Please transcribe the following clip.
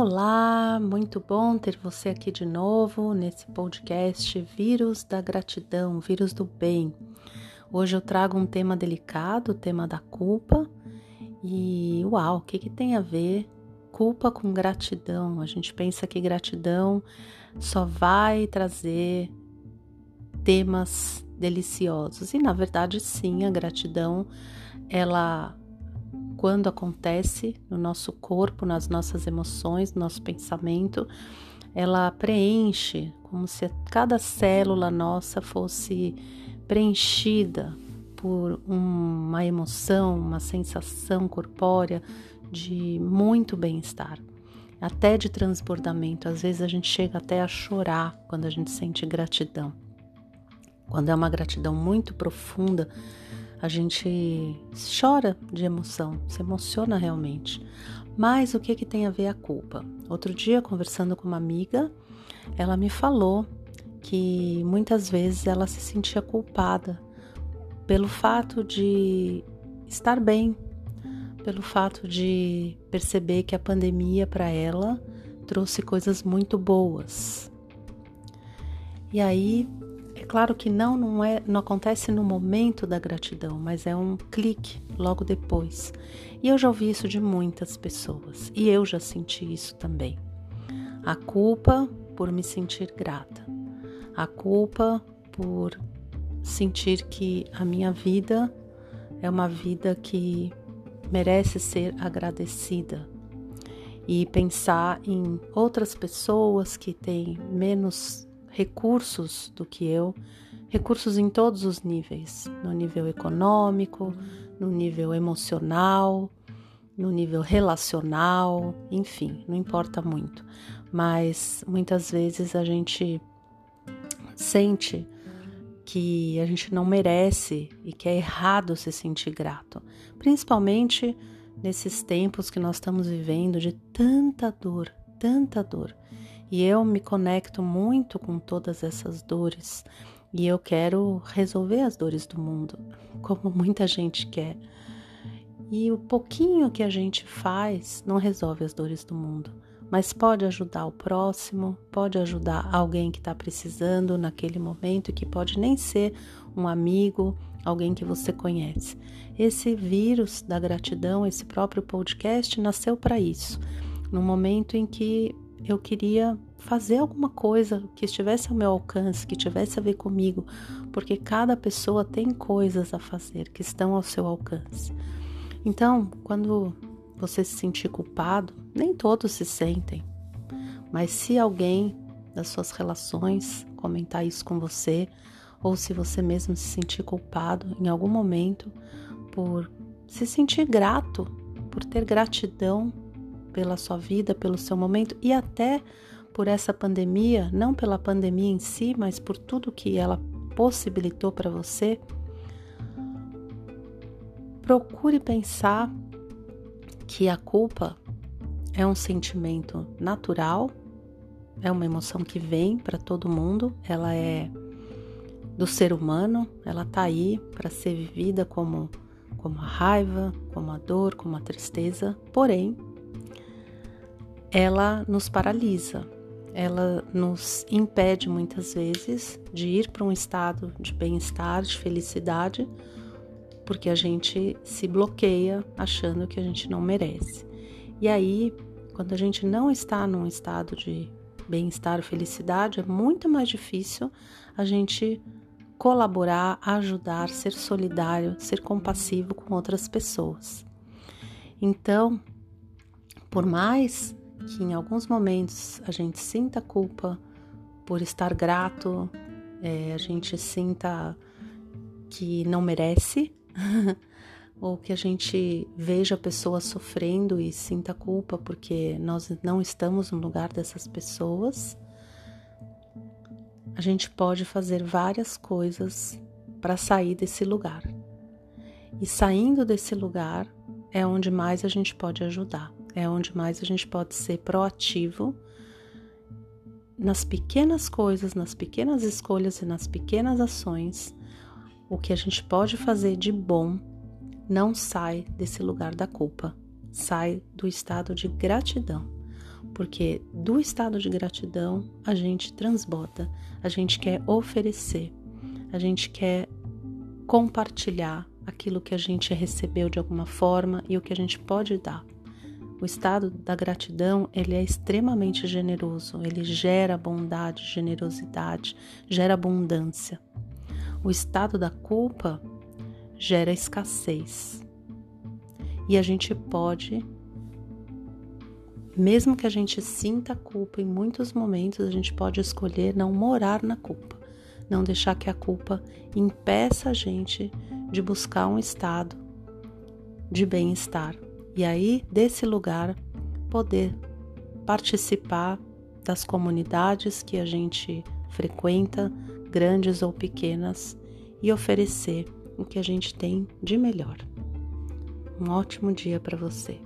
Olá, muito bom ter você aqui de novo nesse podcast Vírus da Gratidão, Vírus do Bem. Hoje eu trago um tema delicado, o tema da culpa. E uau, o que, que tem a ver culpa com gratidão? A gente pensa que gratidão só vai trazer temas deliciosos. E na verdade, sim, a gratidão ela quando acontece no nosso corpo, nas nossas emoções, no nosso pensamento, ela preenche como se cada célula nossa fosse preenchida por uma emoção, uma sensação corpórea de muito bem-estar, até de transbordamento. Às vezes a gente chega até a chorar quando a gente sente gratidão. Quando é uma gratidão muito profunda, a gente chora de emoção, se emociona realmente. Mas o que, que tem a ver a culpa? Outro dia, conversando com uma amiga, ela me falou que muitas vezes ela se sentia culpada pelo fato de estar bem, pelo fato de perceber que a pandemia para ela trouxe coisas muito boas. E aí claro que não, não é, não acontece no momento da gratidão, mas é um clique logo depois. E eu já ouvi isso de muitas pessoas e eu já senti isso também. A culpa por me sentir grata. A culpa por sentir que a minha vida é uma vida que merece ser agradecida e pensar em outras pessoas que têm menos recursos do que eu, recursos em todos os níveis, no nível econômico, no nível emocional, no nível relacional, enfim, não importa muito. Mas muitas vezes a gente sente que a gente não merece e que é errado se sentir grato, principalmente nesses tempos que nós estamos vivendo de tanta dor, tanta dor. E eu me conecto muito com todas essas dores e eu quero resolver as dores do mundo, como muita gente quer. E o pouquinho que a gente faz não resolve as dores do mundo, mas pode ajudar o próximo, pode ajudar alguém que está precisando naquele momento, que pode nem ser um amigo, alguém que você conhece. Esse vírus da gratidão, esse próprio podcast, nasceu para isso, no momento em que eu queria fazer alguma coisa que estivesse ao meu alcance, que tivesse a ver comigo, porque cada pessoa tem coisas a fazer que estão ao seu alcance. Então, quando você se sentir culpado, nem todos se sentem, mas se alguém das suas relações comentar isso com você, ou se você mesmo se sentir culpado em algum momento por se sentir grato, por ter gratidão pela sua vida, pelo seu momento e até por essa pandemia, não pela pandemia em si, mas por tudo que ela possibilitou para você, procure pensar que a culpa é um sentimento natural, é uma emoção que vem para todo mundo, ela é do ser humano, ela tá aí para ser vivida como como a raiva, como a dor, como a tristeza, porém ela nos paralisa, ela nos impede muitas vezes de ir para um estado de bem-estar, de felicidade, porque a gente se bloqueia achando que a gente não merece. E aí, quando a gente não está num estado de bem-estar, felicidade, é muito mais difícil a gente colaborar, ajudar, ser solidário, ser compassivo com outras pessoas. Então, por mais que em alguns momentos a gente sinta culpa por estar grato, é, a gente sinta que não merece, ou que a gente veja a pessoa sofrendo e sinta culpa porque nós não estamos no lugar dessas pessoas, a gente pode fazer várias coisas para sair desse lugar. E saindo desse lugar é onde mais a gente pode ajudar é onde mais a gente pode ser proativo nas pequenas coisas, nas pequenas escolhas e nas pequenas ações. O que a gente pode fazer de bom não sai desse lugar da culpa, sai do estado de gratidão. porque do estado de gratidão a gente transborda, a gente quer oferecer, a gente quer compartilhar aquilo que a gente recebeu de alguma forma e o que a gente pode dar. O estado da gratidão, ele é extremamente generoso, ele gera bondade, generosidade, gera abundância. O estado da culpa gera escassez. E a gente pode mesmo que a gente sinta culpa em muitos momentos, a gente pode escolher não morar na culpa, não deixar que a culpa impeça a gente de buscar um estado de bem-estar. E aí, desse lugar, poder participar das comunidades que a gente frequenta, grandes ou pequenas, e oferecer o que a gente tem de melhor. Um ótimo dia para você.